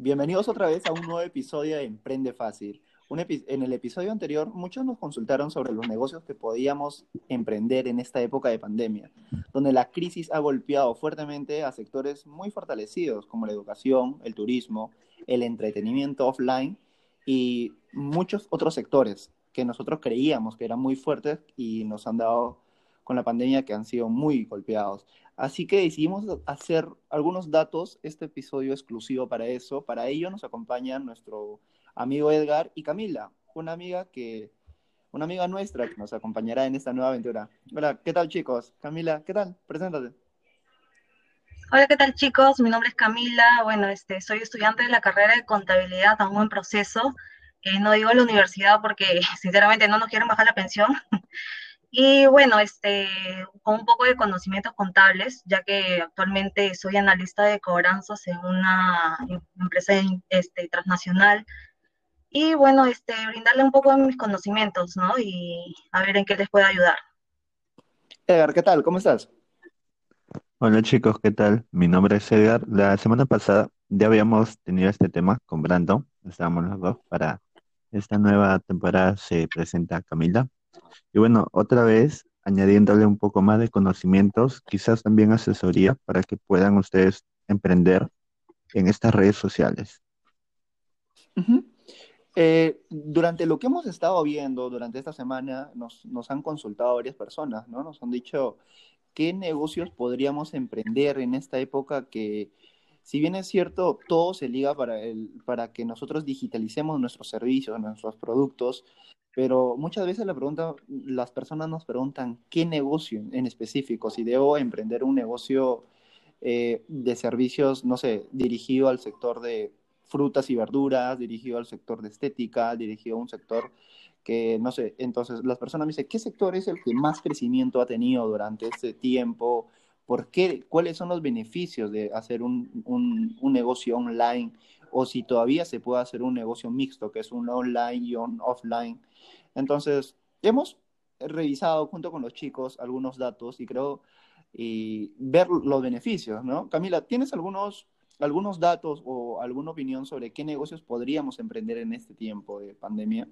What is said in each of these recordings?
Bienvenidos otra vez a un nuevo episodio de Emprende Fácil. en el episodio anterior, muchos nos consultaron sobre los negocios que podíamos emprender en esta época de pandemia, donde la crisis ha golpeado fuertemente a sectores muy fortalecidos como la educación, el turismo, el entretenimiento offline y muchos otros sectores que nosotros creíamos que eran muy fuertes y nos han dado con la pandemia que han sido muy golpeados. Así que decidimos hacer algunos datos, este episodio exclusivo para eso. Para ello nos acompañan nuestro amigo Edgar y Camila, una amiga que una amiga nuestra que nos acompañará en esta nueva aventura. Hola, ¿qué tal chicos? Camila, ¿qué tal? Preséntate. Hola, ¿qué tal chicos? Mi nombre es Camila. Bueno, este, soy estudiante de la carrera de contabilidad, aún en proceso. Eh, no digo la universidad porque sinceramente no nos quieren bajar la pensión. Y bueno, este, con un poco de conocimientos contables, ya que actualmente soy analista de cobranzas en una empresa este, transnacional. Y bueno, este, brindarle un poco de mis conocimientos, ¿no? Y a ver en qué les puedo ayudar. Edgar, ¿qué tal? ¿Cómo estás? Hola chicos, ¿qué tal? Mi nombre es Edgar. La semana pasada ya habíamos tenido este tema con Brandon, estábamos los dos para esta nueva temporada se presenta Camila. Y bueno, otra vez, añadiéndole un poco más de conocimientos, quizás también asesoría para que puedan ustedes emprender en estas redes sociales. Eh, durante lo que hemos estado viendo durante esta semana, nos, nos, han consultado varias personas, ¿no? Nos han dicho qué negocios podríamos emprender en esta época que, si bien es cierto, todo se liga para, el, para que nosotros digitalicemos nuestros servicios, nuestros productos, pero muchas veces la pregunta, las personas nos preguntan qué negocio en específico, si debo emprender un negocio eh, de servicios, no sé, dirigido al sector de frutas y verduras, dirigido al sector de estética, dirigido a un sector que, no sé, entonces las personas me dicen, ¿qué sector es el que más crecimiento ha tenido durante este tiempo? ¿Por qué? ¿Cuáles son los beneficios de hacer un, un, un negocio online? O si todavía se puede hacer un negocio mixto, que es un online y un offline entonces, hemos revisado junto con los chicos algunos datos y creo y ver los beneficios, ¿no? Camila, ¿tienes algunos, algunos datos o alguna opinión sobre qué negocios podríamos emprender en este tiempo de pandemia?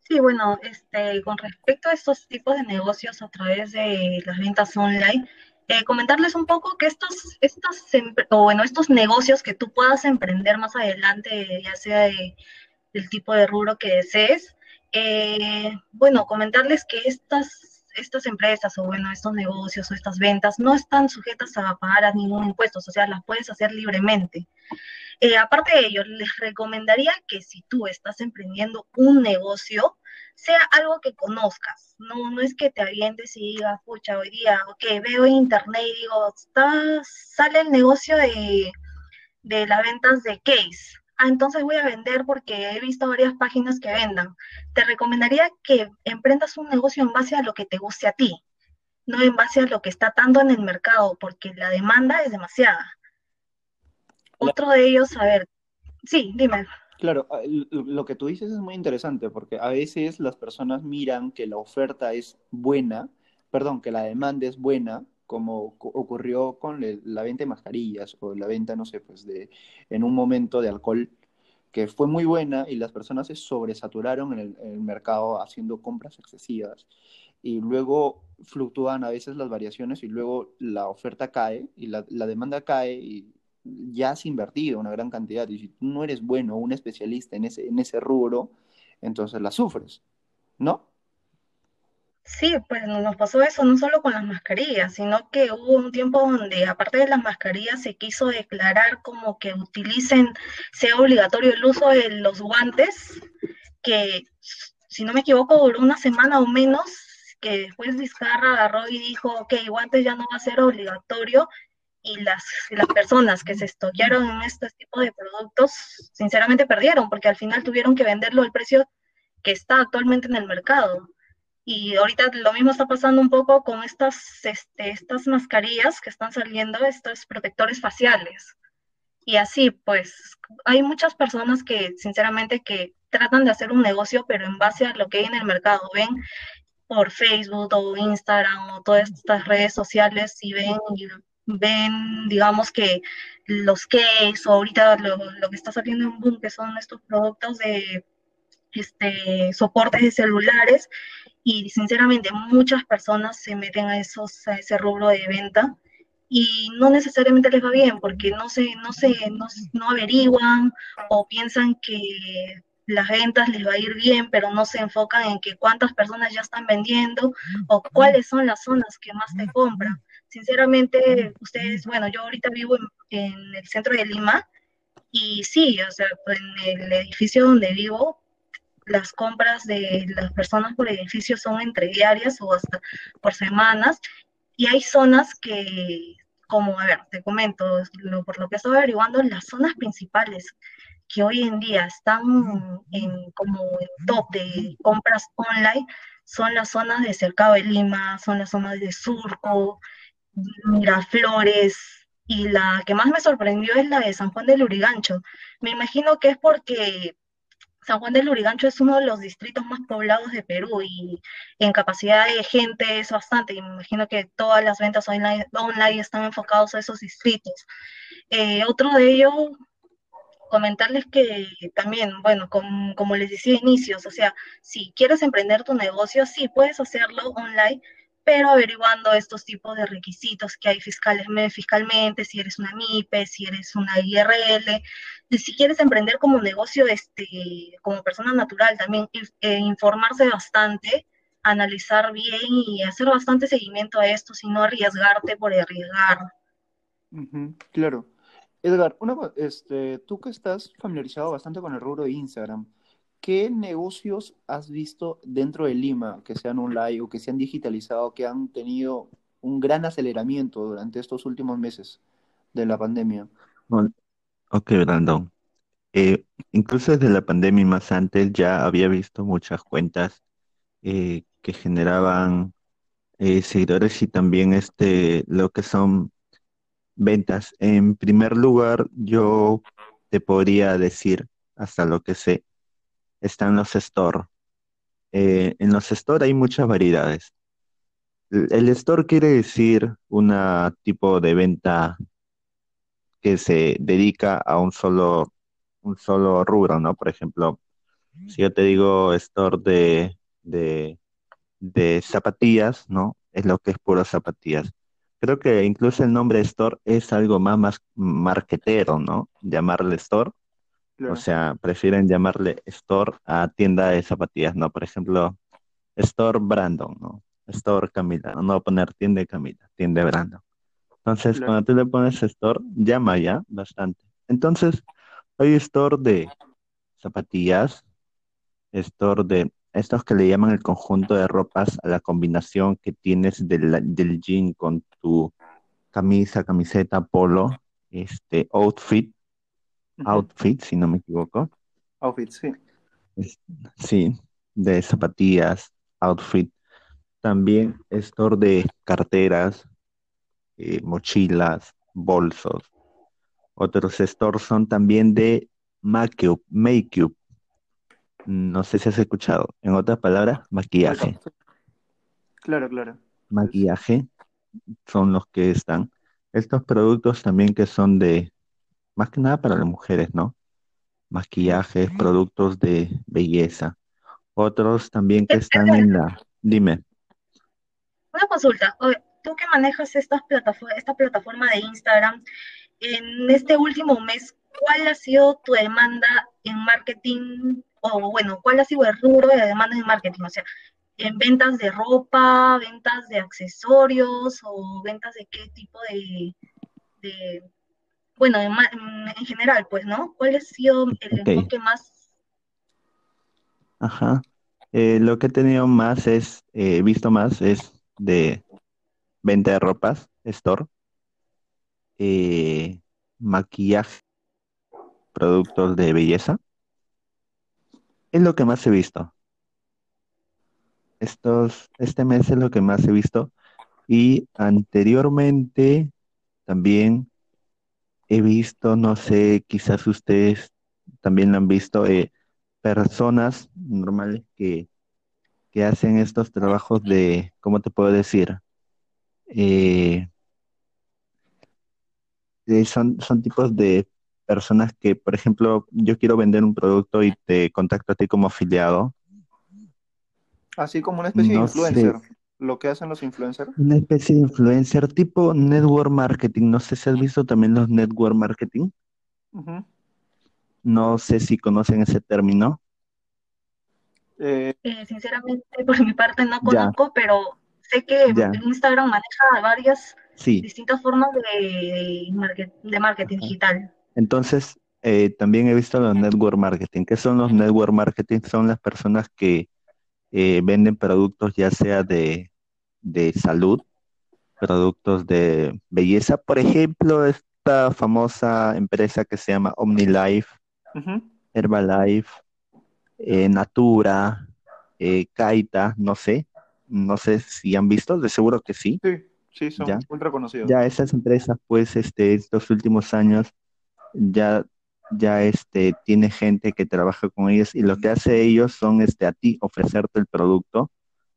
Sí, bueno, este, con respecto a estos tipos de negocios a través de las ventas online, eh, comentarles un poco que estos, estos, o bueno, estos negocios que tú puedas emprender más adelante, ya sea de del tipo de rubro que desees. Eh, bueno, comentarles que estas, estas empresas o bueno, estos negocios o estas ventas no están sujetas a pagar ningún impuesto, o sea, las puedes hacer libremente. Eh, aparte de ello, les recomendaría que si tú estás emprendiendo un negocio, sea algo que conozcas. No, no es que te avientes y digas, pucha, hoy día, ok, veo internet y digo, está, sale el negocio de, de las ventas de case ah, entonces voy a vender porque he visto varias páginas que vendan. Te recomendaría que emprendas un negocio en base a lo que te guste a ti, no en base a lo que está tanto en el mercado, porque la demanda es demasiada. Otro de ellos, a ver, sí, dime. Claro, ah, lo que tú dices es muy interesante porque a veces las personas miran que la oferta es buena, perdón, que la demanda es buena, como ocurrió con la venta de mascarillas o la venta, no sé, pues de en un momento de alcohol que fue muy buena y las personas se sobresaturaron en el, mercado haciendo compras excesivas y luego fluctúan a veces las variaciones y luego la oferta cae y la, la demanda cae y ya has invertido una gran cantidad y si tú no eres bueno, un especialista en ese, en ese rubro, entonces la sufres, ¿no? Sí, pues nos pasó eso no solo con las mascarillas, sino que hubo un tiempo donde aparte de las mascarillas se quiso declarar como que utilicen, sea obligatorio el uso de los guantes, que si no me equivoco duró una semana o menos, que después Vizcarra agarró y dijo, ok, guantes ya no va a ser obligatorio, y las, las personas que se estoquearon en este tipo de productos, sinceramente perdieron, porque al final tuvieron que venderlo al precio que está actualmente en el mercado. Y ahorita lo mismo está pasando un poco con estas, este, estas mascarillas que están saliendo, estos protectores faciales. Y así, pues, hay muchas personas que, sinceramente, que tratan de hacer un negocio, pero en base a lo que hay en el mercado. Ven por Facebook o Instagram o todas estas redes sociales y ven ven, digamos que los cakes o ahorita lo, lo que está saliendo en boom, que son estos productos de este, soportes de celulares y sinceramente muchas personas se meten a, esos, a ese rubro de venta y no necesariamente les va bien porque no se, no se, no, no averiguan o piensan que las ventas les va a ir bien, pero no se enfocan en que cuántas personas ya están vendiendo o cuáles son las zonas que más te compran. Sinceramente, ustedes, bueno, yo ahorita vivo en, en el centro de Lima y sí, o sea, en el edificio donde vivo, las compras de las personas por edificio son entre diarias o hasta por semanas y hay zonas que, como, a ver, te comento, por lo que estoy averiguando, las zonas principales que hoy en día están en, como en top de compras online son las zonas de Cercado de Lima, son las zonas de Surco, Miraflores, y la que más me sorprendió es la de San Juan del Urigancho. Me imagino que es porque San Juan del Urigancho es uno de los distritos más poblados de Perú y en capacidad de gente es bastante. Me imagino que todas las ventas online, están enfocados a esos distritos. Eh, otro de ellos, comentarles que también, bueno, como les decía inicios, o sea, si quieres emprender tu negocio, sí, puedes hacerlo online, pero averiguando estos tipos de requisitos que hay fiscales, fiscalmente, si eres una MIPE, si eres una IRL, si quieres emprender como negocio, este, como persona natural, también eh, informarse bastante, analizar bien y hacer bastante seguimiento a esto, sino arriesgarte por arriesgar. claro. Edgar, una, este, tú que estás familiarizado bastante con el rubro de Instagram, ¿qué negocios has visto dentro de Lima que sean online o que se han digitalizado, que han tenido un gran aceleramiento durante estos últimos meses de la pandemia? ok, Brandon. Eh, incluso desde la pandemia y más antes ya había visto muchas cuentas eh, que generaban eh, seguidores y también este, lo que son ventas. En primer lugar, yo te podría decir, hasta lo que sé, están los store. Eh, en los store hay muchas variedades. El, store quiere decir un tipo de venta que se dedica a un solo, un solo rubro, ¿no? Por ejemplo, si yo te digo store de, de, de zapatillas, ¿no? Es lo que es puro zapatillas. Creo que incluso el nombre store es algo más, más marketero, ¿no? Llamarle store o sea, prefieren llamarle store a tienda de zapatillas, ¿no? Por ejemplo, store Brandon, ¿no? Store Camila, no, no poner tienda de Camila, tienda de Brandon. Entonces, cuando tú le pones store, llama ya bastante. Entonces, hay store de zapatillas, store de estos que le llaman el conjunto de ropas a la combinación que tienes del, del jean con tu camisa, camiseta, polo, este outfit, outfit, si no me equivoco. Outfit, sí. Sí, de zapatillas, outfit. También store de carteras, eh, mochilas, bolsos. Otros stores son también de make-up, make No sé si has escuchado. En otras palabras, maquillaje. Claro, claro. Maquillaje son los que están. Estos productos también que son de más que nada para las mujeres, ¿no? Maquillajes, productos de belleza. Otros también que están en la... Dime. Una consulta. Tú que manejas esta plataforma, esta plataforma de Instagram, en este último mes, ¿cuál ha sido tu demanda en marketing? O bueno, ¿cuál ha sido el rubro de demanda en marketing? O sea, en ventas de ropa, ventas de accesorios o ventas de qué tipo de, bueno, en, general, pues, ¿no? ¿Cuál ha sido el enfoque más? Ajá. Eh, lo que he tenido más es, eh, visto más es de venta de ropas, store, eh, maquillaje, productos de belleza. Es lo que más he visto. Estos, este mes es lo que más he visto. Y anteriormente también he visto, no sé, quizás ustedes también lo han visto, eh, personas normales que, que, hacen estos trabajos de, ¿cómo te puedo decir? Eh, eh, son, son tipos de personas que, por ejemplo, yo quiero vender un producto y te contacto a ti como afiliado. Así como una especie de influencer, lo que hacen los influencers. Una especie de influencer tipo network marketing. No sé si has visto también los network marketing. No sé si conocen ese término. Eh, eh, sinceramente, por mi parte no conozco, pero sé que Instagram maneja varias distintas formas de, de marketing digital. Entonces, eh, también he visto los network marketing. ¿Qué son los network marketing? Son las personas que eh, venden productos ya sea de, salud, productos de belleza. Por ejemplo, esta famosa empresa que se llama OmniLife, Herbalife, eh, Natura, Kaita, no sé. No sé si han visto, de seguro que sí. Sí, sí, son ¿Ya? ultra conocidos. Ya esas empresas, pues, este, estos últimos años ya, ya este, tiene gente que trabaja con ellos y lo que hace ellos son este, a ti ofrecerte el producto,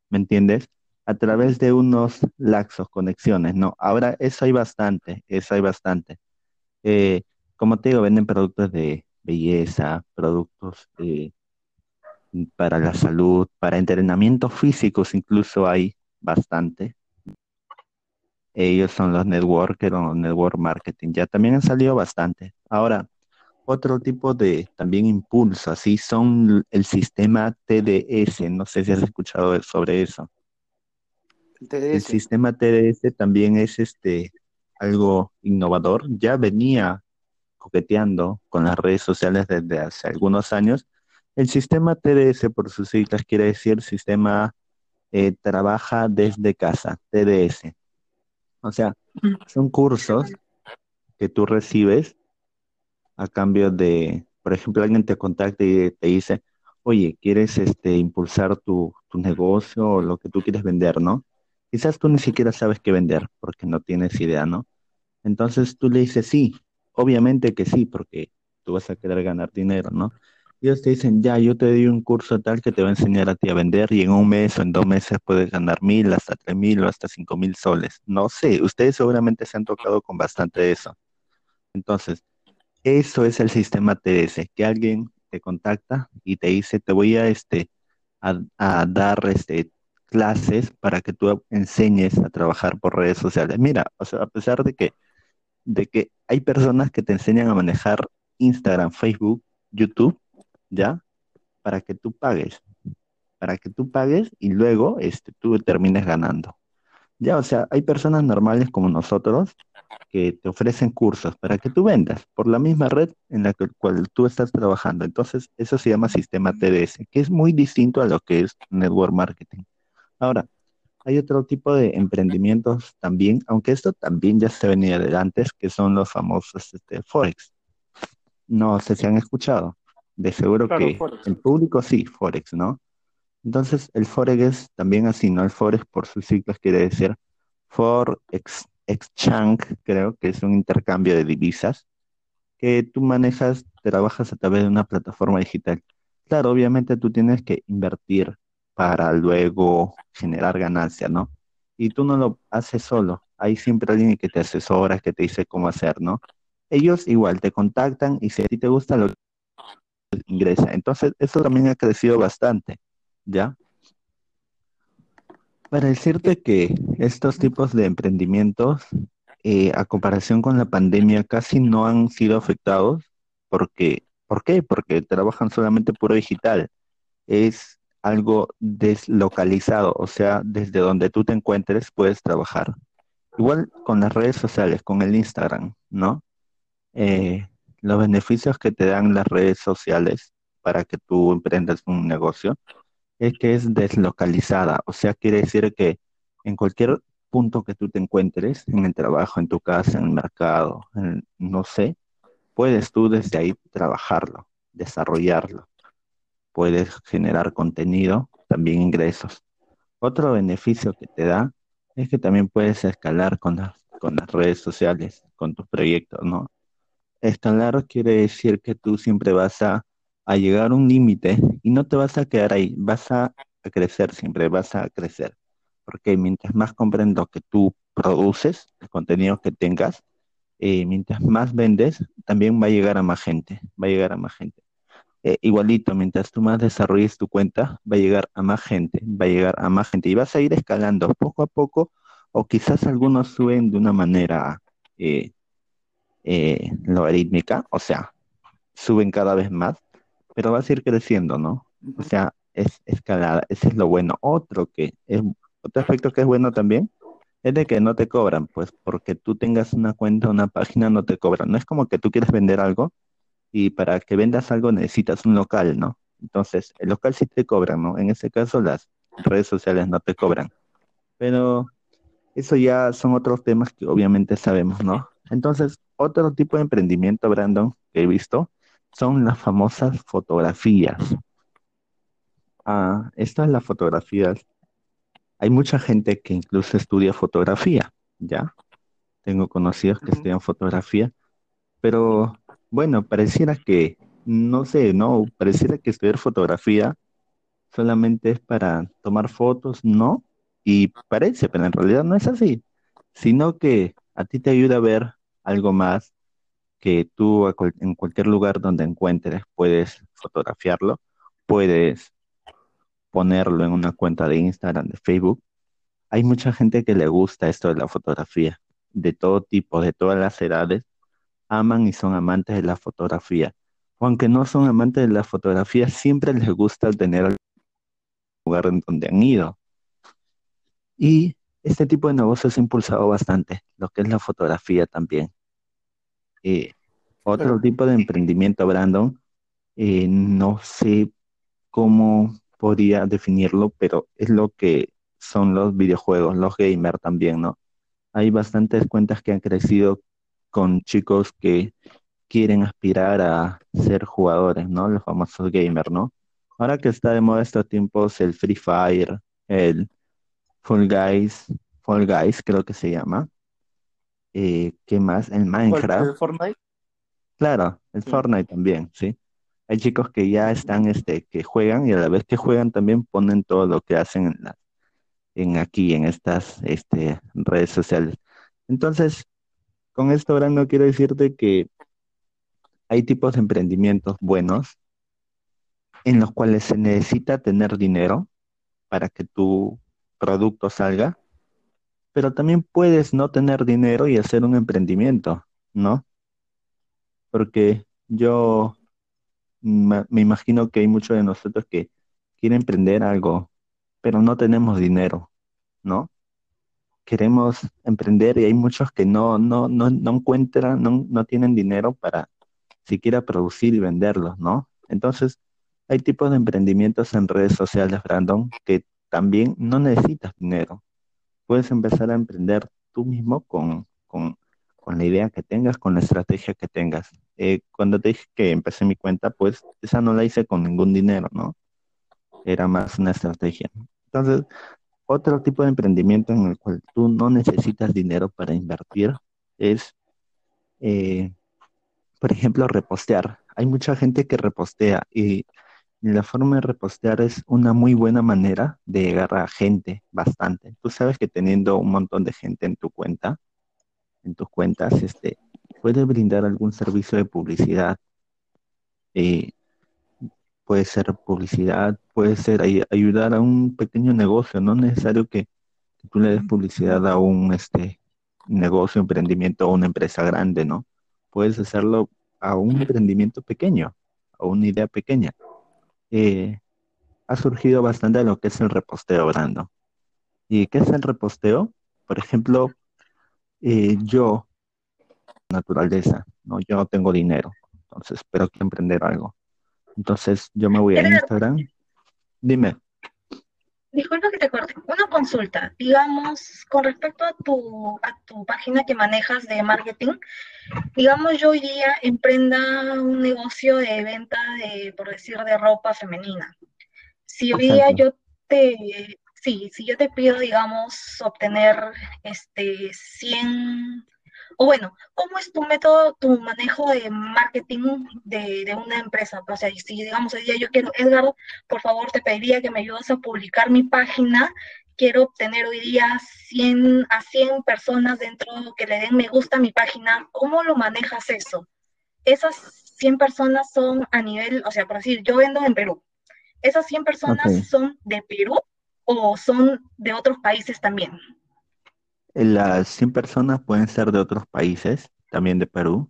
¿me entiendes? A través de unos laxos, conexiones, ¿no? Ahora, eso hay bastante, eso hay bastante. Eh, como te digo, venden productos de belleza, productos eh, para la salud, para entrenamientos físicos, incluso hay bastante. Ellos son los networkers o network marketing. Ya también han salido bastante. Ahora, otro tipo de también impulso, así son el sistema TDS. No sé si has escuchado sobre eso. El, sistema TDS también es este algo innovador. Ya venía coqueteando con las redes sociales desde hace algunos años. El sistema TDS, por sus siglas, quiere decir sistema eh, trabaja desde casa, TDS. O sea, son cursos que tú recibes a cambio de, por ejemplo, alguien te contacta y te dice, oye, ¿quieres este, impulsar tu, negocio o lo que tú quieres vender, no? Quizás tú ni siquiera sabes qué vender porque no tienes idea, ¿no? Entonces tú le dices, sí, obviamente que sí, porque tú vas a querer ganar dinero, ¿no? ellos te dicen, ya, yo te doy un curso tal que te va a enseñar a ti a vender y en un mes o en dos meses puedes ganar mil, hasta tres mil o hasta cinco mil soles. No sé, ustedes seguramente se han tocado con bastante eso. Entonces, eso es el sistema TS, que alguien te contacta y te dice, te voy a, este, a, dar este, clases para que tú enseñes a trabajar por redes sociales. Mira, o sea, a pesar de que, de que hay personas que te enseñan a manejar Instagram, Facebook, YouTube, ¿ya? Para que tú pagues, para que tú pagues y luego este, tú termines ganando. Ya, o sea, hay personas normales como nosotros que te ofrecen cursos para que tú vendas por la misma red en la cual tú estás trabajando. Entonces, eso se llama sistema TDS, que es muy distinto a lo que es network marketing. Ahora, hay otro tipo de emprendimientos también, aunque esto también ya se venía de antes, que son los famosos este, Forex. No sé si han escuchado. De seguro que el público sí, Forex, ¿no? Entonces, el Forex es también así, ¿no? El Forex por sus siglas quiere decir Forex Exchange, creo que es un intercambio de divisas que tú manejas, trabajas a través de una plataforma digital. Claro, obviamente tú tienes que invertir para luego generar ganancia, ¿no? Y tú no lo haces solo, hay siempre alguien que te asesora, que te dice cómo hacer, ¿no? Ellos igual te contactan y si a ti te gusta lo ingresa. Entonces, eso también ha crecido bastante, ¿ya? Para decirte que estos tipos de emprendimientos, eh, a comparación con la pandemia, casi no han sido afectados. Porque, ¿Por qué? Porque trabajan solamente puro digital. Es algo deslocalizado, o sea, desde donde tú te encuentres puedes trabajar. Igual con las redes sociales, con el Instagram, ¿no? Eh, los beneficios que te dan las redes sociales para que tú emprendas un negocio es que es deslocalizada, o sea, quiere decir que en cualquier punto que tú te encuentres, en el trabajo, en tu casa, en el mercado, no sé, puedes tú desde ahí trabajarlo, desarrollarlo. Puedes generar contenido, también ingresos. Otro beneficio que te da es que también puedes escalar con las, con las redes sociales, con tus proyectos, ¿no? Escalar quiere decir que tú siempre vas a, llegar a un límite y no te vas a quedar ahí, vas a, crecer siempre, vas a crecer. Porque mientras más comprendo que tú produces, el contenido que tengas, eh, mientras más vendes, también va a llegar a más gente, va a llegar a más gente. Eh, igualito, mientras tú más desarrolles tu cuenta, va a llegar a más gente, va a llegar a más gente y vas a ir escalando poco a poco o quizás algunos suben de una manera eh, eh, logarítmica, o sea, suben cada vez más, pero vas a ir creciendo, ¿no? O sea, es escalada, ese es lo bueno. Otro que es, otro aspecto que es bueno también es de que no te cobran, pues porque tú tengas una cuenta, una página, no te cobran. No es como que tú quieres vender algo y para que vendas algo necesitas un local, ¿no? Entonces, el local sí te cobran, ¿no? En ese caso, las redes sociales no te cobran. Pero eso ya son otros temas que obviamente sabemos, ¿no? Entonces, otro tipo de emprendimiento, Brandon, que he visto, son las famosas fotografías. Ah, estas las fotografías. Hay mucha gente que incluso estudia fotografía, ¿ya? Tengo conocidos que estudian fotografía, pero bueno, pareciera que, no sé, no, pareciera que estudiar fotografía solamente es para tomar fotos, ¿no? Y parece, pero en realidad no es así, sino que a ti te ayuda a ver algo más que tú en cualquier lugar donde encuentres puedes fotografiarlo, puedes ponerlo en una cuenta de Instagram, de Facebook. Hay mucha gente que le gusta esto de la fotografía, de todo tipo, de todas las edades, aman y son amantes de la fotografía. aunque no son amantes de la fotografía, siempre les gusta tener el lugar en donde han ido. Y este tipo de negocios ha impulsado bastante lo que es la fotografía también. Eh, otro tipo de emprendimiento, Brandon, eh, no sé cómo podría definirlo, pero es lo que son los videojuegos, los gamers también, ¿no? Hay bastantes cuentas que han crecido con chicos que quieren aspirar a ser jugadores, ¿no? Los famosos gamers, ¿no? Ahora que está de moda estos tiempos el Free Fire, el Fall Guys, Fall Guys creo que se llama. Eh, ¿Qué más? El Minecraft. ¿El Fortnite? Claro, el Fortnite también, ¿sí? Hay chicos que ya están, este, que juegan y a la vez que juegan también ponen todo lo que hacen en, la, en aquí, en estas este, redes sociales. Entonces, con esto, ahora no quiero decirte que hay tipos de emprendimientos buenos en los cuales se necesita tener dinero para que tu producto salga, pero también puedes no tener dinero y hacer un emprendimiento, ¿no? Porque yo me imagino que hay muchos de nosotros que quieren emprender algo, pero no tenemos dinero, ¿no? queremos emprender y hay muchos que no, no, no, no encuentran, no, no tienen dinero para siquiera producir y venderlos, ¿no? Entonces, hay tipos de emprendimientos en redes sociales, Brandon, que también no necesitas dinero. Puedes empezar a emprender tú mismo con, con, la idea que tengas, con la estrategia que tengas. Eh, cuando te dije que empecé mi cuenta, pues esa no la hice con ningún dinero, ¿no? Era más una estrategia. Entonces, otro tipo de emprendimiento en el cual tú no necesitas dinero para invertir es, eh, por ejemplo, repostear. Hay mucha gente que repostea y la forma de repostear es una muy buena manera de llegar a gente bastante. Tú sabes que teniendo un montón de gente en tu cuenta, en tus cuentas, este, puedes brindar algún servicio de publicidad. Eh, puede ser publicidad, puede ser ayudar a un pequeño negocio, no es necesario que, tú le des publicidad a un este negocio, emprendimiento o una empresa grande, ¿no? Puedes hacerlo a un emprendimiento pequeño, a una idea pequeña. Eh, ha surgido bastante lo que es el reposteo, Brando. ¿Y qué es el reposteo? Por ejemplo, eh, yo, naturaleza, ¿no? Yo no tengo dinero, entonces, pero quiero emprender algo. Entonces yo me voy a Instagram. Dime. Disculpa que te corte. Una consulta, digamos, con respecto a tu, a tu página que manejas de marketing, digamos yo hoy día emprenda un negocio de venta de, por decir, de ropa femenina. Si hoy día yo te, sí, si yo te pido, digamos, obtener este 100 o bueno, ¿cómo es tu método, tu manejo de marketing de, una empresa? O sea, si digamos hoy día yo quiero, Edgar, por favor te pediría que me ayudes a publicar mi página, quiero tener hoy día 100 a 100 personas dentro que le den me gusta a mi página, ¿cómo lo manejas eso? Esas 100 personas son a nivel, o sea, por decir, yo vendo en Perú. ¿Esas 100 personas son de Perú o son de otros países también? Las 100 personas pueden ser de otros países, también de Perú.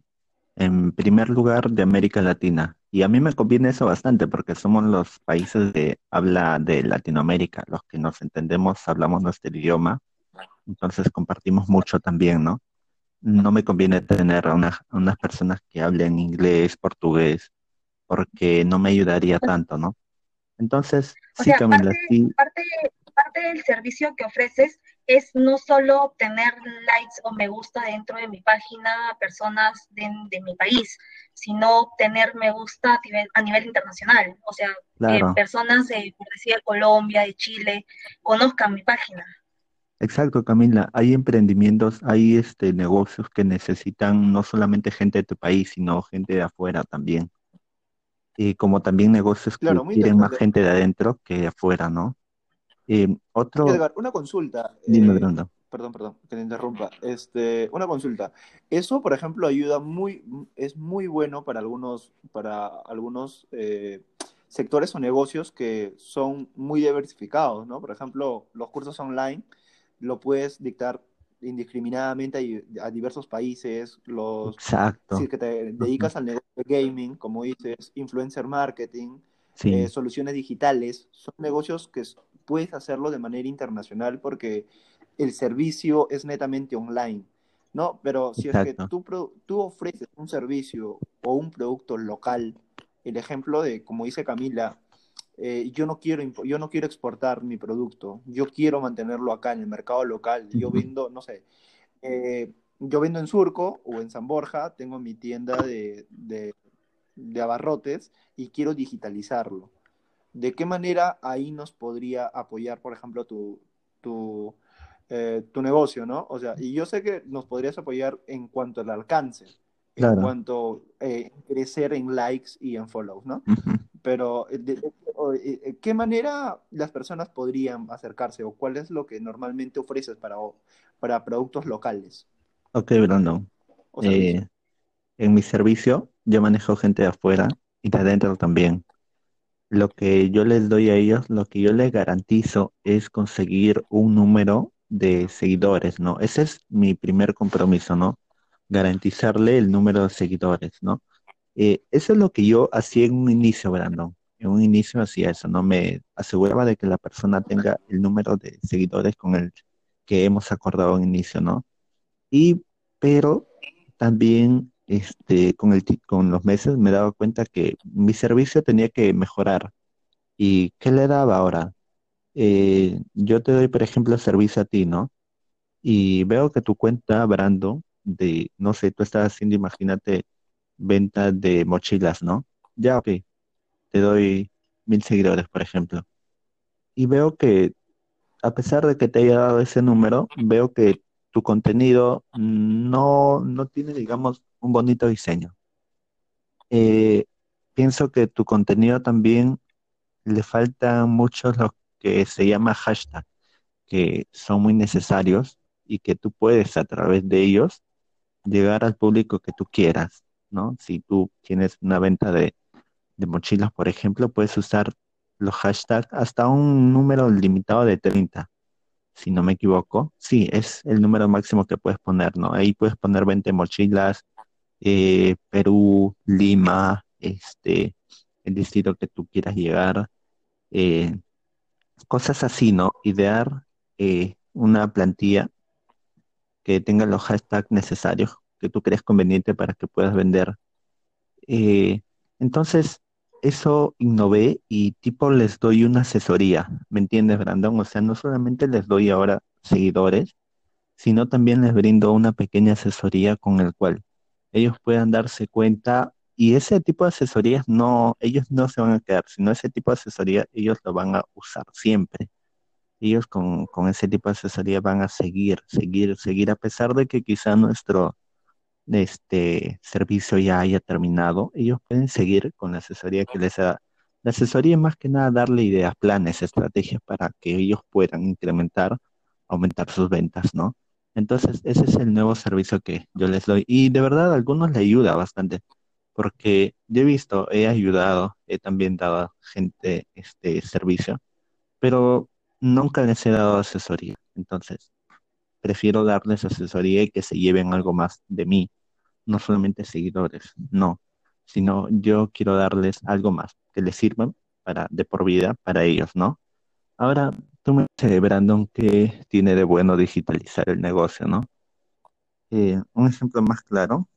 En primer lugar, de América Latina. Y a mí me conviene eso bastante porque somos los países de habla de Latinoamérica, los que nos entendemos, hablamos nuestro idioma, entonces compartimos mucho también, ¿no? No me conviene tener a, unas personas que hablen inglés, portugués, porque no me ayudaría tanto, ¿no? Entonces, sí, Camila, sí. Parte, parte del servicio que ofreces es no solo tener likes o me gusta dentro de mi página personas de, mi país, sino tener me gusta a nivel, internacional. O sea, que personas de, por decir, Colombia, de Chile, conozcan mi página. Exacto, Camila. Hay emprendimientos, hay este negocios que necesitan no solamente gente de tu país, sino gente de afuera también. Y como también negocios que quieren más gente de adentro que de afuera, ¿no? Eh, otro... una consulta. Dime, eh, Perdón, perdón, que te interrumpa. Este, una consulta. Eso, por ejemplo, ayuda muy, es muy bueno para algunos, para algunos eh, sectores o negocios que son muy diversificados, ¿no? Por ejemplo, los cursos online lo puedes dictar indiscriminadamente a, diversos países, los Exacto. Si que te dedicas al negocio de gaming, como dices, influencer marketing, eh, soluciones digitales, son negocios que puedes hacerlo de manera internacional porque el servicio es netamente online, ¿no? Pero si es que tú, tú ofreces un servicio o un producto local, el ejemplo de, como dice Camila, eh, yo, no quiero, yo no quiero exportar mi producto, yo quiero mantenerlo acá en el mercado local, yo vendo, no sé, eh, yo vendo en Surco o en San Borja, tengo mi tienda de, de, de abarrotes y quiero digitalizarlo ¿de qué manera ahí nos podría apoyar, por ejemplo, tu, tu, eh, tu negocio, ¿no? O sea, y yo sé que nos podrías apoyar en cuanto al alcance, en cuanto a eh, crecer en likes y en follows, ¿no? Pero, ¿de, eh, qué manera las personas podrían acercarse o cuál es lo que normalmente ofreces para, para productos locales? Ok, Brandon. en mi servicio yo manejo gente de afuera y de adentro también lo que yo les doy a ellos, lo que yo les garantizo es conseguir un número de seguidores, ¿no? Ese es mi primer compromiso, ¿no? Garantizarle el número de seguidores, ¿no? Eh, eso es lo que yo hacía en un inicio, Brandon. En un inicio hacía eso, ¿no? Me aseguraba de que la persona tenga el número de seguidores con el que hemos acordado en inicio, ¿no? Y, pero también este, con, el, con los meses me daba cuenta que mi servicio tenía que mejorar. ¿Y qué le daba ahora? Eh, yo te doy, por ejemplo, servicio a ti, ¿no? Y veo que tu cuenta, Brando, de, no sé, tú estás haciendo, imagínate, venta de mochilas, ¿no? Ya, ok, te doy mil seguidores, por ejemplo. Y veo que, a pesar de que te haya dado ese número, veo que tu contenido no, no tiene, digamos, un bonito diseño. Eh, pienso que tu contenido también le faltan muchos lo que se llama hashtag, que son muy necesarios y que tú puedes a través de ellos llegar al público que tú quieras, ¿no? Si tú tienes una venta de, de mochilas, por ejemplo, puedes usar los hashtags hasta un número limitado de 30 si no me equivoco. Sí, es el número máximo que puedes poner, ¿no? Ahí puedes poner 20 mochilas, eh, Perú, Lima, este, el distrito que tú quieras llegar, eh, cosas así, ¿no? Idear eh, una plantilla que tenga los hashtags necesarios que tú crees conveniente para que puedas vender. entonces, eso innové y tipo les doy una asesoría, ¿me entiendes, Brandon? O sea, no solamente les doy ahora seguidores, sino también les brindo una pequeña asesoría con el cual ellos puedan darse cuenta y ese tipo de asesorías no, ellos no se van a quedar, sino ese tipo de asesoría ellos lo van a usar siempre. Ellos con, con ese tipo de asesoría van a seguir, seguir, seguir, a pesar de que quizá nuestro este servicio ya haya terminado, ellos pueden seguir con la asesoría que les, La asesoría es más que nada darle ideas, planes, estrategias para que ellos puedan incrementar, aumentar sus ventas, ¿no? Entonces, ese es el nuevo servicio que yo les doy. Y de verdad, a algunos le ayuda bastante, porque yo he visto, he ayudado, he también dado a gente este servicio, pero nunca les he dado asesoría. Entonces, prefiero darles asesoría y que se lleven algo más de mí, no solamente seguidores, no, sino yo quiero darles algo más que les sirvan para de por vida para ellos, ¿no? Ahora, tú me dices, Brandon, que tiene de bueno digitalizar el negocio, ¿no? Eh, un ejemplo más claro,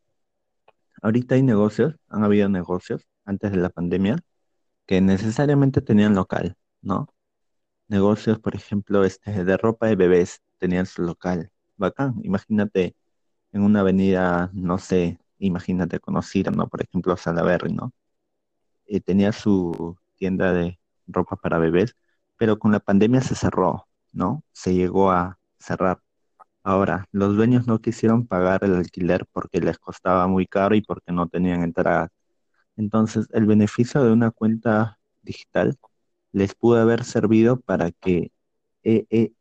ahorita hay negocios, han habido negocios antes de la pandemia que necesariamente tenían local, ¿no? Negocios, por ejemplo, este, de ropa de bebés tenían su local. Bacán, imagínate en una avenida, no sé, imagínate conocida, ¿no? Por ejemplo, Salaberry, ¿no? Eh, tenía su tienda de ropa para bebés, pero con la pandemia se cerró, ¿no? Se llegó a cerrar. Ahora, los dueños no quisieron pagar el alquiler porque les costaba muy caro y porque no tenían entrada. Entonces, el beneficio de una cuenta digital les pudo haber servido para que eh, eh,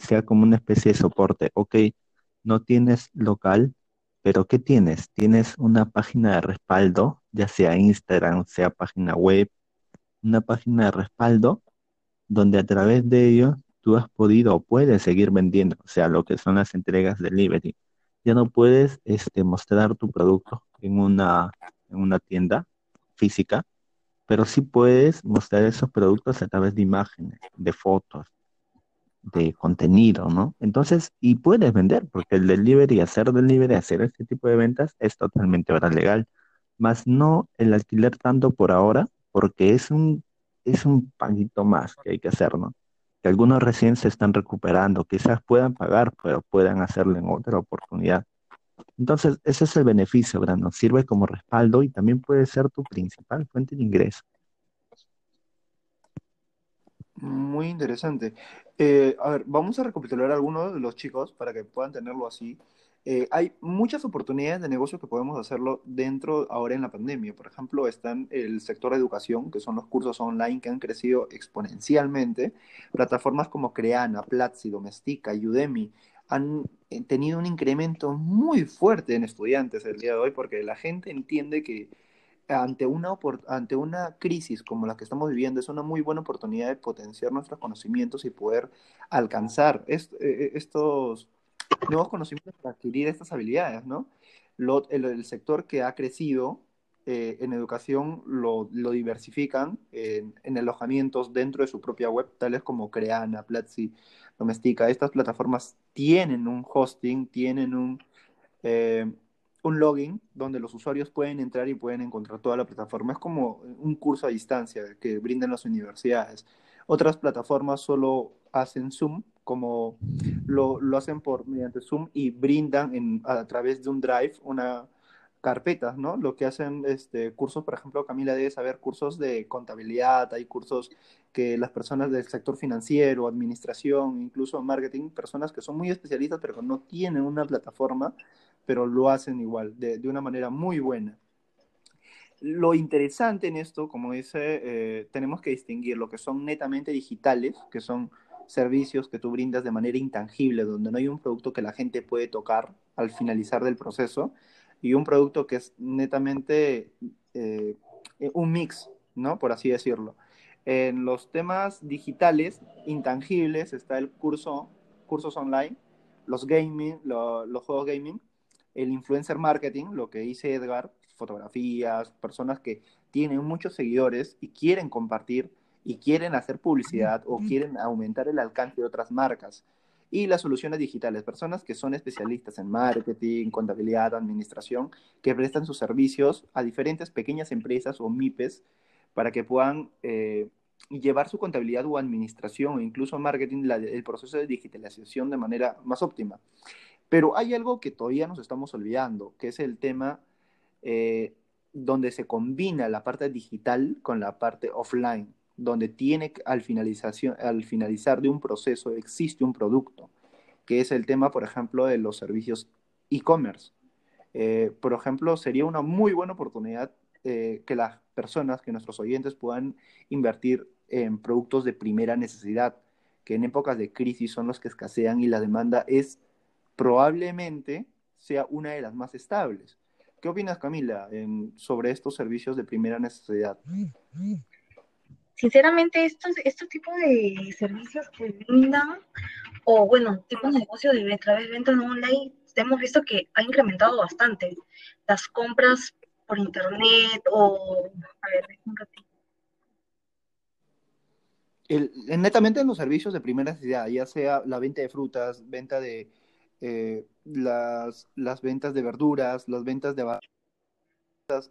sea como una especie de soporte. Ok, no tienes local, pero ¿qué tienes? Tienes una página de respaldo, ya sea Instagram, sea página web, una página de respaldo donde a través de ello tú has podido o puedes seguir vendiendo, o sea, lo que son las entregas delivery. Ya no puedes este, mostrar tu producto en una, en una tienda física, pero sí puedes mostrar esos productos a través de imágenes, de fotos, de contenido, ¿no? Entonces, y puedes vender, porque el delivery, hacer delivery, hacer este tipo de ventas es totalmente ahora legal, más no el alquiler tanto por ahora, porque es un, es un paguito más que hay que hacer, ¿no? Que algunos recién se están recuperando, quizás puedan pagar, pero puedan hacerlo en otra oportunidad. Entonces, ese es el beneficio, Brandon. Sirve como respaldo y también puede ser tu principal fuente de ingreso. Muy interesante. Eh, a ver, vamos a recapitular algunos de los chicos para que puedan tenerlo así. Eh, hay muchas oportunidades de negocio que podemos hacerlo dentro ahora en la pandemia. Por ejemplo, están el sector de educación, que son los cursos online que han crecido exponencialmente. Plataformas como Creana, Platzi, Domestika, Udemy han eh, tenido un incremento muy fuerte en estudiantes el día de hoy porque la gente entiende que ante una, ante una crisis como la que estamos viviendo, es una muy buena oportunidad de potenciar nuestros conocimientos y poder alcanzar e, e, estos nuevos conocimientos para adquirir estas habilidades, ¿no? el, sector que ha crecido eh, en educación lo, diversifican en, alojamientos dentro de su propia web, tales como Creana, Platzi, Domestika. Estas plataformas tienen un hosting, tienen un... Eh, un login donde los usuarios pueden entrar y pueden encontrar toda la plataforma. Es como un curso a distancia que brindan las universidades. Otras plataformas solo hacen Zoom, como lo, hacen por mediante Zoom y brindan a través de un Drive una carpeta, ¿no? Lo que hacen este, cursos, por ejemplo, Camila debe saber cursos de contabilidad, hay cursos que las personas del sector financiero, administración, incluso marketing, personas que son muy especialistas pero no tienen una plataforma, pero lo hacen igual, de, una manera muy buena. Lo interesante en esto, como dice, eh, tenemos que distinguir lo que son netamente digitales, que son servicios que tú brindas de manera intangible, donde no hay un producto que la gente puede tocar al finalizar del proceso, y un producto que es netamente eh, un mix, ¿no? Por así decirlo. En los temas digitales, intangibles, está el curso, cursos online, los gaming, los juegos gaming, el influencer marketing, lo que dice Edgar, fotografías, personas que tienen muchos seguidores y quieren compartir y quieren hacer publicidad o quieren aumentar el alcance de otras marcas. Y las soluciones digitales, personas que son especialistas en marketing, contabilidad, administración, que prestan sus servicios a diferentes pequeñas empresas o MIPES para que puedan eh, llevar su contabilidad o administración o incluso marketing, el proceso de digitalización de manera más óptima. Pero hay algo que todavía nos estamos olvidando, que es el tema eh, donde se combina la parte digital con la parte offline, donde tiene al, finalización, al finalizar de un proceso existe un producto, que es el tema, por ejemplo, de los servicios e-commerce. Eh, por ejemplo, sería una muy buena oportunidad eh, que las personas, que nuestros oyentes puedan invertir en productos de primera necesidad, que en épocas de crisis son los que escasean y la demanda es probablemente sea una de las más estables. ¿Qué opinas, Camila, sobre estos servicios de primera necesidad? Sinceramente, estos, estos tipos de servicios que brindan, o bueno, tipos de negocio de través de ventas online, hemos visto que ha incrementado bastante. Las compras por internet o... A ver, un ratito. El, netamente en los servicios de primera necesidad, ya sea la venta de frutas, venta de eh, las, las ventas de verduras, las ventas de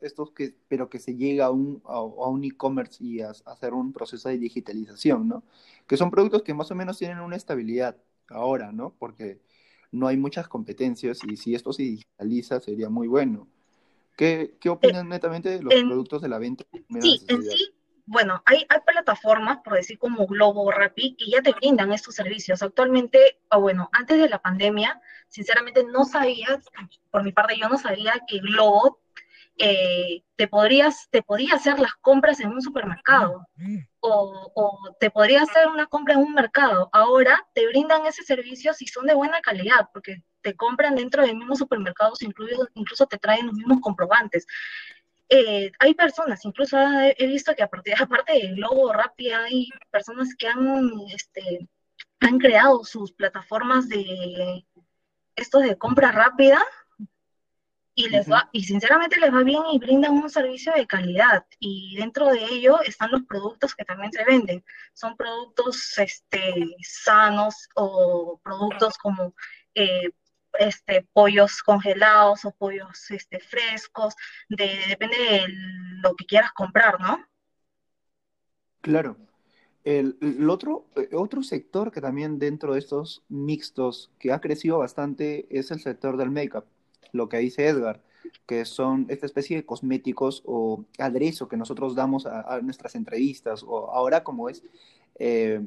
estos que, pero que se llega a un, a, un e-commerce y a, hacer un proceso de digitalización, ¿no? Que son productos que más o menos tienen una estabilidad ahora, ¿no? Porque no hay muchas competencias y si esto se digitaliza sería muy bueno. ¿Qué, qué opinan netamente de los productos de la venta? Sí, en sí, bueno, hay, hay plataformas, por decir como Globo o Rappi, que ya te brindan estos servicios. Actualmente, o bueno, antes de la pandemia, sinceramente no sabía, por mi parte yo no sabía que Globo eh, te, podrías, te podía hacer las compras en un supermercado o, te podría hacer una compra en un mercado. Ahora te brindan ese servicio si son de buena calidad, porque te compran dentro del mismo supermercado, incluso, incluso te traen los mismos comprobantes. Eh, hay personas, incluso he visto que aparte, aparte de Globo Rappi, hay personas que han, este, han creado sus plataformas de estos de compra rápida y les va, y sinceramente les va bien y brindan un servicio de calidad. Y dentro de ello están los productos que también se venden. Son productos este, sanos o productos como eh, este, pollos congelados o pollos este, frescos, de, depende de lo que quieras comprar, ¿no? Claro. El, otro, eh, otro sector que también dentro de estos mixtos que ha crecido bastante es el sector del make-up lo que dice Edgar, que son esta especie de cosméticos o aderezo que nosotros damos a, nuestras entrevistas, o ahora como es, eh,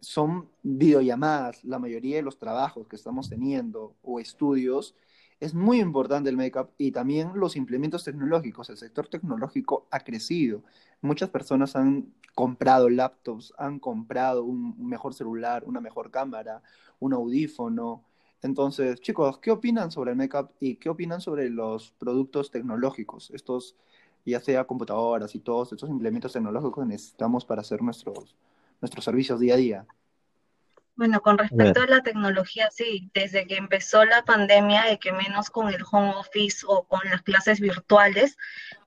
son videollamadas, la mayoría de los trabajos que estamos teniendo o estudios, es muy importante el make-up y también los implementos tecnológicos. El sector tecnológico ha crecido. Muchas personas han comprado laptops, han comprado un mejor celular, una mejor cámara, un audífono, entonces, chicos, ¿qué opinan sobre el make-up y qué opinan sobre los productos tecnológicos? Estos, ya sea computadoras y todos estos implementos tecnológicos que necesitamos para hacer nuestros, nuestros servicios día a día. Bueno, con respecto a, la tecnología, sí, desde que empezó la pandemia, y que menos con el home office o con las clases virtuales,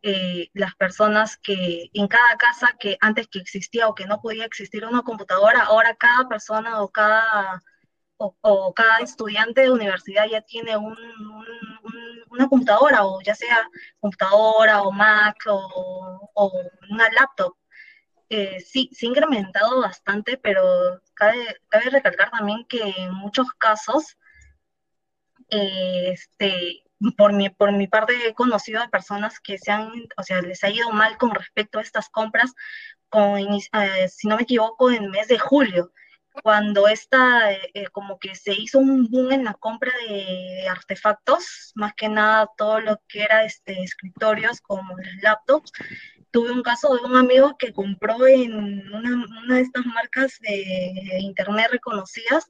eh, las personas que en cada casa que antes que existía o que no podía existir una computadora, ahora cada persona o cada o, cada estudiante de universidad ya tiene una computadora, o ya sea computadora o Mac o, una laptop. Eh, sí, se ha incrementado bastante, pero cabe, cabe recalcar también que en muchos casos, eh, este, por mi, por mi parte he conocido a personas que se han, o sea, les ha ido mal con respecto a estas compras, con, eh, si no me equivoco, en el mes de julio cuando esta, eh, eh, como que se hizo un boom en la compra de, artefactos, más que nada todo lo que era este, escritorios como los laptops. Tuve un caso de un amigo que compró en una, una de estas marcas de internet reconocidas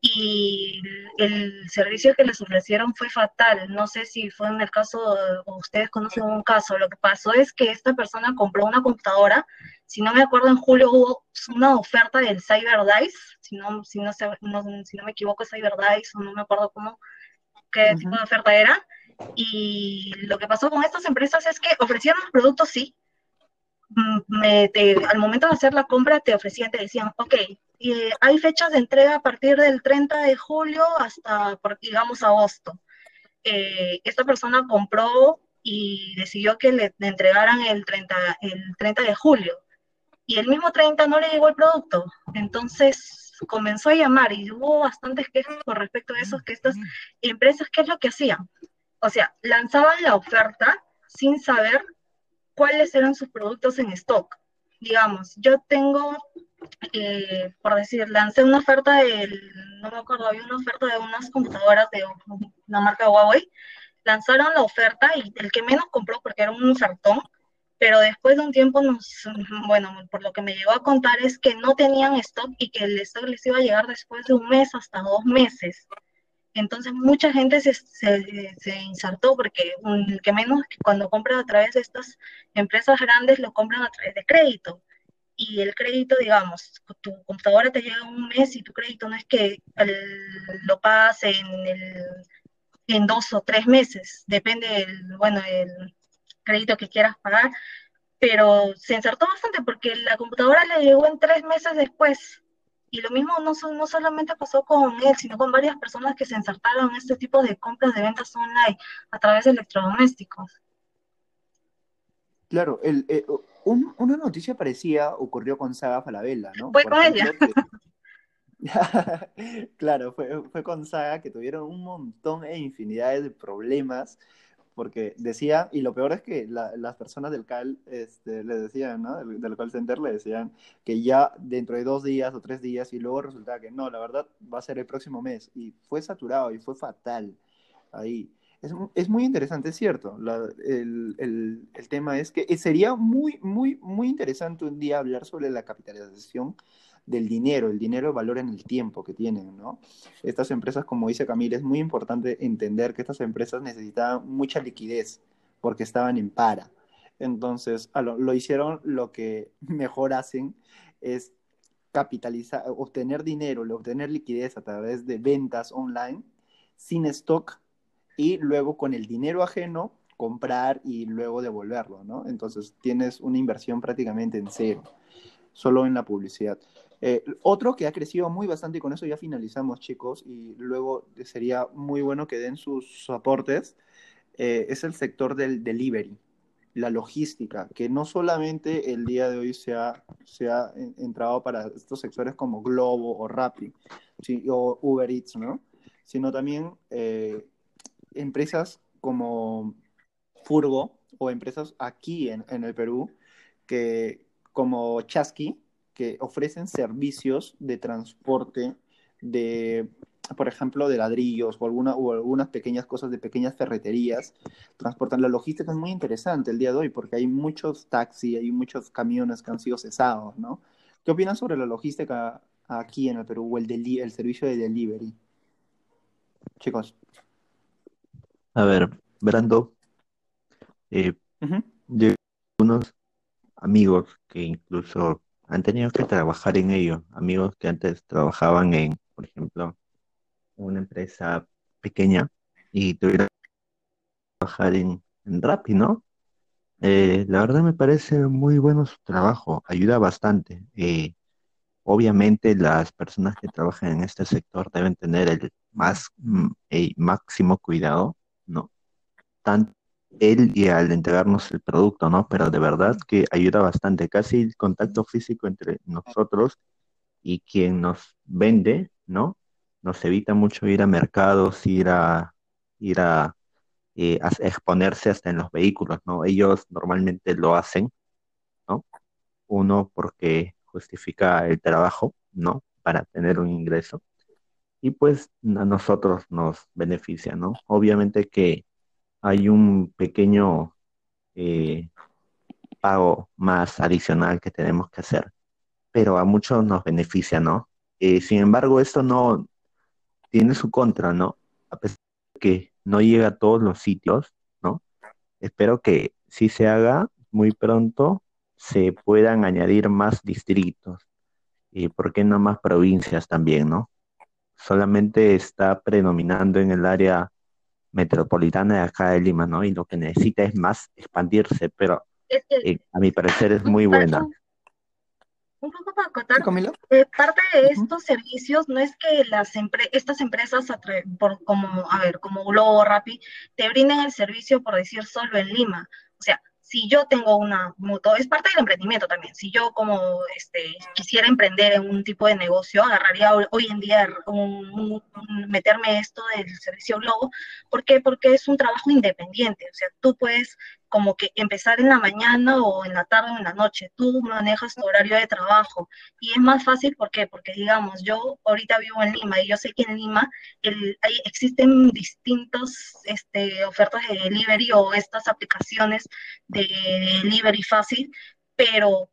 y el servicio que les ofrecieron fue fatal. No sé si fue en el caso, o ustedes conocen un caso. Lo que pasó es que esta persona compró una computadora si no me acuerdo, en julio hubo una oferta del Cyber Dice, si no, si no, si no me equivoco, Cyber Dice, o no me acuerdo cómo, qué tipo de oferta era. Y lo que pasó con estas empresas es que ofrecían los productos, sí. Mm, me, al momento de hacer la compra te ofrecían, te decían, ok, hay fechas de entrega a partir del 30 de julio hasta, digamos, agosto. Eh, esta persona compró y decidió que le, le entregaran el 30, el 30 de julio y el mismo 30 no le llegó el producto. Entonces comenzó a llamar y hubo bastantes quejas con respecto a eso, que estas empresas, ¿qué es lo que hacían? O sea, lanzaban la oferta sin saber cuáles eran sus productos en stock. Digamos, yo tengo, eh, por decir, lancé una oferta del, no me acuerdo, había una oferta de unas computadoras de una marca Huawei, lanzaron la oferta y el que menos compró, porque era un ofertón, pero después de un tiempo, nos, bueno, por lo que me llegó a contar es que no tenían stock y que el stock les iba a llegar después de un mes hasta dos meses. Entonces mucha gente se, se, insertó porque el que menos cuando compra a través de estas empresas grandes lo compran a través de crédito. Y el crédito, digamos, tu computadora te llega un mes y tu crédito no es que lo pagas en, el, en dos o tres meses, depende del, bueno, el crédito que quieras pagar, pero se insertó bastante porque la computadora le llegó en tres meses después. Y lo mismo no, no solamente pasó con él, sino con varias personas que se insertaron en este tipo de compras de ventas online a través de electrodomésticos. Claro, el, eh, una noticia parecida ocurrió con Saga Falabella, ¿no? Fue con ella. claro, fue, fue con Saga que tuvieron un montón e infinidades de problemas porque decía, y lo peor es que las personas del CAL este, le decían, ¿no? Del, del, call center le decían que ya dentro de dos días o tres días, y luego resultaba que no, la verdad va a ser el próximo mes, y fue saturado y fue fatal ahí. Es, es muy interesante, es cierto. el, el, el, tema es que sería muy, muy, muy interesante un día hablar sobre la capitalización del dinero, el dinero valor en el tiempo que tienen, ¿no? Estas empresas, como dice Camila, es muy importante entender que estas empresas necesitaban mucha liquidez porque estaban en para. Entonces, lo, lo hicieron, lo que mejor hacen es capitalizar, obtener dinero, obtener liquidez a través de ventas online sin stock y luego con el dinero ajeno comprar y luego devolverlo, ¿no? Entonces tienes una inversión prácticamente en cero, solo en la publicidad. Eh, otro que ha crecido muy bastante, y con eso ya finalizamos, chicos, y luego sería muy bueno que den sus, aportes, eh, es el sector del delivery, la logística, que no solamente el día de hoy se ha, se ha entrado para estos sectores como Globo o Rappi o Uber Eats, ¿no? sino también eh, empresas como Furgo o empresas aquí en, en el Perú, que como Chasqui, que ofrecen servicios de transporte de, por ejemplo, de ladrillos o, alguna, o algunas pequeñas cosas de pequeñas ferreterías. Transportan la logística es muy interesante el día de hoy porque hay muchos taxis, hay muchos camiones que han sido cesados, ¿no? ¿Qué opinan sobre la logística aquí en el Perú o el, el servicio de delivery? Chicos. A ver, Brando, eh, unos amigos que incluso han tenido que trabajar en ello. Amigos que antes trabajaban en, por ejemplo, una empresa pequeña y tuvieron que trabajar en, en ¿no? Eh, la verdad me parece muy bueno su trabajo, ayuda bastante. Eh, obviamente las personas que trabajan en este sector deben tener el más mm, el máximo cuidado, ¿no? Tanto él y al entregarnos el producto, ¿no? Pero de verdad que ayuda bastante, casi el contacto físico entre nosotros y quien nos vende, ¿no? Nos evita mucho ir a mercados, ir a ir a, eh, a exponerse hasta en los vehículos, ¿no? Ellos normalmente lo hacen, ¿no? Uno porque justifica el trabajo, ¿no? Para tener un ingreso. Y pues a nosotros nos beneficia, ¿no? Obviamente que hay un pequeño eh, pago más adicional que tenemos que hacer, pero a muchos nos beneficia, ¿no? Eh, sin embargo, esto no tiene su contra, ¿no? A pesar de que no llega a todos los sitios, ¿no? Espero que si se haga muy pronto se puedan añadir más distritos y, ¿por qué no más provincias también, ¿no? Solamente está predominando en el área metropolitana de acá de Lima, ¿no? Y lo que necesita es más expandirse, pero eh, a mi parecer es muy buena. Un poco para acotar, eh, parte de estos servicios no es que las estas empresas, por, como, a ver, como Globo o Rappi, te brinden el servicio, por decir, solo en Lima. O sea, si yo tengo una moto, es parte del emprendimiento también, si yo como este, quisiera emprender en un tipo de negocio, agarraría hoy en día un, meterme esto del servicio Globo, ¿por qué? Porque es un trabajo independiente, o sea, tú puedes como que empezar en la mañana o en la tarde o en la noche. Tú manejas tu horario de trabajo y es más fácil. Porque digamos, yo ahorita vivo en Lima y yo sé que en Lima el, hay, existen distintas este, ofertas de delivery o estas aplicaciones de delivery fácil, pero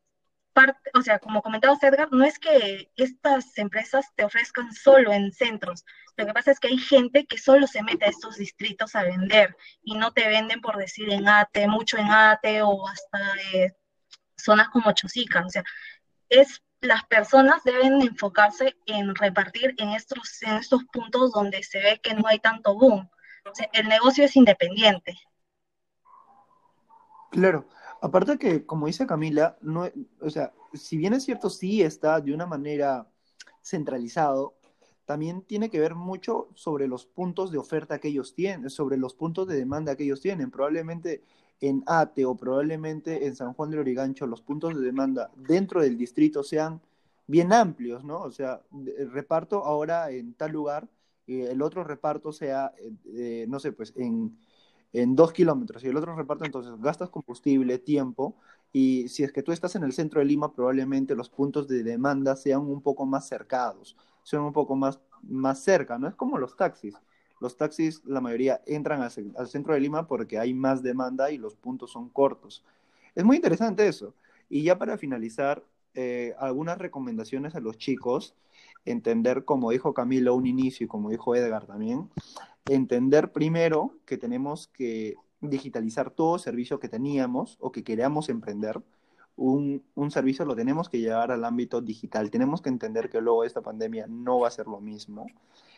parte, o sea, como comentaba Edgar, no es que estas empresas te ofrezcan solo en centros. Lo que pasa es que hay gente que solo se mete a estos distritos a vender y no te venden por decir en ATE, mucho en ATE o hasta eh, zonas como Chosica. O sea, es las personas deben enfocarse en repartir en estos, en estos puntos donde se ve que no hay tanto boom. El negocio es independiente. Claro, Aparte que, como dice Camila, no, o sea, si bien es cierto, sí está de una manera centralizado, también tiene que ver mucho sobre los puntos de oferta que ellos tienen, sobre los puntos de demanda que ellos tienen. Probablemente en ATE o probablemente en San Juan del Origancho los puntos de demanda dentro del distrito sean bien amplios, ¿no? O sea, el reparto ahora en tal lugar, y el otro reparto sea, eh, eh, no sé, pues en en dos kilómetros y el otro reparto, entonces gastas combustible, tiempo, y si es que tú estás en el centro de Lima, probablemente los puntos de demanda sean un poco más cercados, sean un poco más, más cerca, ¿no? Es como los taxis. Los taxis, la mayoría entran al, centro de Lima porque hay más demanda y los puntos son cortos. Es muy interesante eso. Y ya para finalizar, eh, algunas recomendaciones a los chicos, entender, como dijo Camilo, un inicio y como dijo Edgar también, entender primero que tenemos que digitalizar todo servicio que teníamos o que queríamos emprender. Un, un, servicio lo tenemos que llevar al ámbito digital. Tenemos que entender que luego esta pandemia no va a ser lo mismo.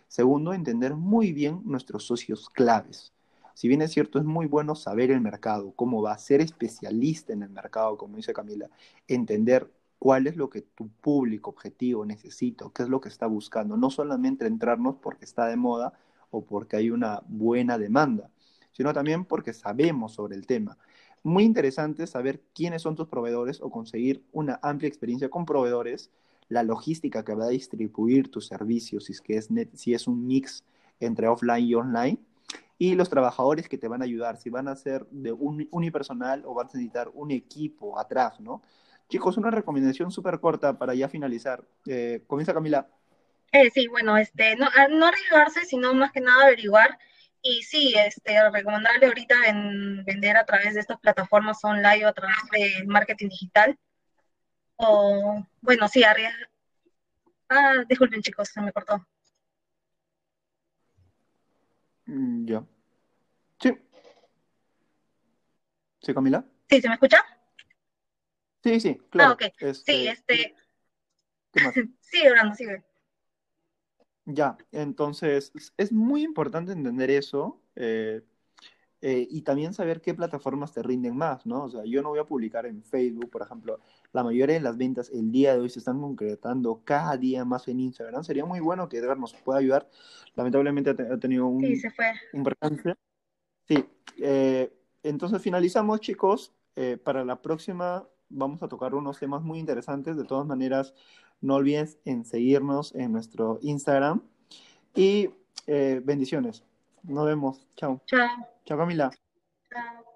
Segundo, entender muy bien nuestros socios claves. Si bien es cierto, es muy bueno saber el mercado, cómo va, a ser especialista en el mercado, como dice Camila, entender cuál es lo que tu público objetivo necesita, qué es lo que está buscando, no solamente entrarnos porque está de moda, o porque hay una buena demanda, sino también porque sabemos sobre el tema. Muy interesante saber quiénes son tus proveedores o conseguir una amplia experiencia con proveedores, la logística que va a distribuir tus servicios, si es, que es, si es un mix entre offline y online, y los trabajadores que te van a ayudar, si van a ser de un unipersonal o van a necesitar un equipo atrás, ¿no? Chicos, una recomendación súper corta para ya finalizar. Eh, comienza Camila. Eh, sí, bueno, este, no, no arriesgarse, sino más que nada averiguar. Y sí, este, recomendable ahorita en vender a través de estas plataformas online o a través de marketing digital. O, bueno, sí, arriesgar. Ah, disculpen chicos, se me cortó. Mm, ya. Sí. ¿Sí, Camila? Sí, ¿se me escucha? Sí, sí, claro. Ah, ok. Sí, este. ¿Qué más? hablando, sigue. Ya, entonces es muy importante entender eso eh, eh, y también saber qué plataformas te rinden más, ¿no? O sea, yo no voy a publicar en Facebook, por ejemplo, la mayoría de las ventas el día de hoy se están concretando cada día más en Instagram. Sería muy bueno que Edgar nos pueda ayudar. Lamentablemente ha, tenido un, sí, se fue. un Sí, eh, entonces finalizamos, chicos. para la próxima vamos a tocar unos temas muy interesantes. De todas maneras, no olvides en seguirnos en nuestro Instagram. Y eh, bendiciones. Nos vemos. Chao. Chao. Chao, Camila. Chao.